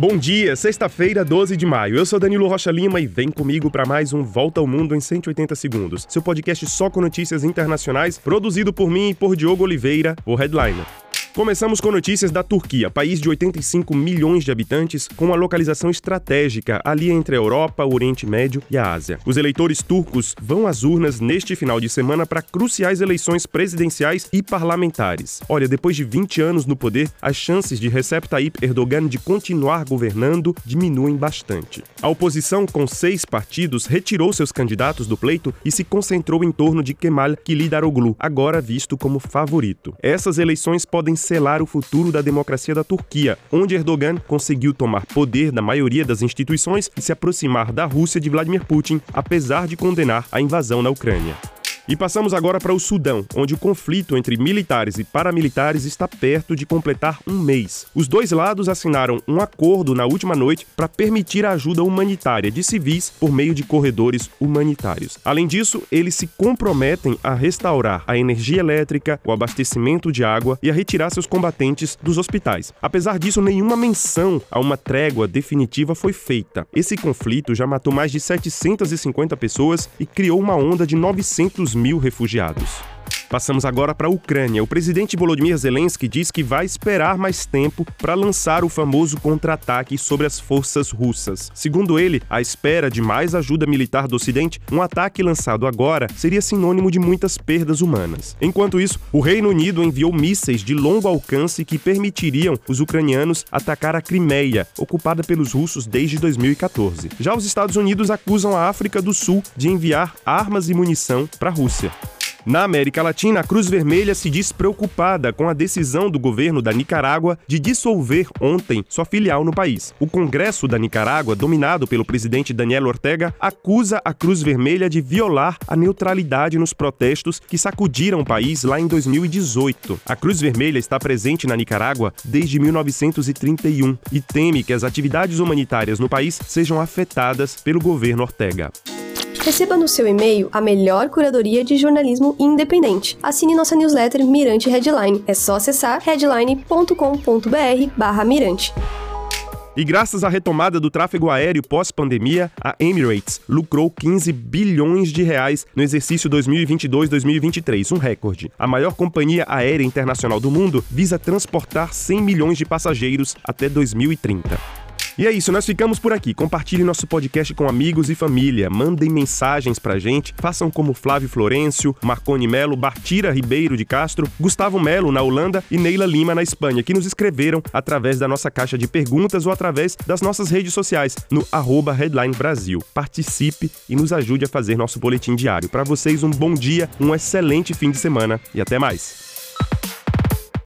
Bom dia, sexta-feira, 12 de maio. Eu sou Danilo Rocha Lima e vem comigo para mais um Volta ao Mundo em 180 segundos. Seu podcast só com notícias internacionais, produzido por mim e por Diogo Oliveira, o Headliner. Começamos com notícias da Turquia, país de 85 milhões de habitantes, com uma localização estratégica ali entre a Europa, o Oriente Médio e a Ásia. Os eleitores turcos vão às urnas neste final de semana para cruciais eleições presidenciais e parlamentares. Olha, depois de 20 anos no poder, as chances de Recep Tayyip Erdogan de continuar governando diminuem bastante. A oposição, com seis partidos, retirou seus candidatos do pleito e se concentrou em torno de Kemal Kılıçdaroğlu, agora visto como favorito. Essas eleições podem selar o futuro da democracia da Turquia, onde Erdogan conseguiu tomar poder da maioria das instituições e se aproximar da Rússia de Vladimir Putin, apesar de condenar a invasão na Ucrânia. E passamos agora para o Sudão, onde o conflito entre militares e paramilitares está perto de completar um mês. Os dois lados assinaram um acordo na última noite para permitir a ajuda humanitária de civis por meio de corredores humanitários. Além disso, eles se comprometem a restaurar a energia elétrica, o abastecimento de água e a retirar seus combatentes dos hospitais. Apesar disso, nenhuma menção a uma trégua definitiva foi feita. Esse conflito já matou mais de 750 pessoas e criou uma onda de 900 mil refugiados. Passamos agora para a Ucrânia. O presidente Volodymyr Zelensky diz que vai esperar mais tempo para lançar o famoso contra-ataque sobre as forças russas. Segundo ele, à espera de mais ajuda militar do Ocidente, um ataque lançado agora seria sinônimo de muitas perdas humanas. Enquanto isso, o Reino Unido enviou mísseis de longo alcance que permitiriam os ucranianos atacar a Crimeia, ocupada pelos russos desde 2014. Já os Estados Unidos acusam a África do Sul de enviar armas e munição para a Rússia. Na América Latina, a Cruz Vermelha se diz preocupada com a decisão do governo da Nicarágua de dissolver ontem sua filial no país. O Congresso da Nicarágua, dominado pelo presidente Daniel Ortega, acusa a Cruz Vermelha de violar a neutralidade nos protestos que sacudiram o país lá em 2018. A Cruz Vermelha está presente na Nicarágua desde 1931 e teme que as atividades humanitárias no país sejam afetadas pelo governo Ortega. Receba no seu e-mail a melhor curadoria de jornalismo independente. Assine nossa newsletter Mirante Headline. É só acessar headline.com.br/mirante. E graças à retomada do tráfego aéreo pós-pandemia, a Emirates lucrou 15 bilhões de reais no exercício 2022-2023, um recorde. A maior companhia aérea internacional do mundo visa transportar 100 milhões de passageiros até 2030. E é isso, nós ficamos por aqui. Compartilhe nosso podcast com amigos e família. Mandem mensagens pra gente. Façam como Flávio Florencio, Marconi Melo, Bartira Ribeiro de Castro, Gustavo Melo na Holanda e Neila Lima na Espanha, que nos escreveram através da nossa caixa de perguntas ou através das nossas redes sociais no arroba Headline Brasil. Participe e nos ajude a fazer nosso boletim diário. Para vocês, um bom dia, um excelente fim de semana e até mais.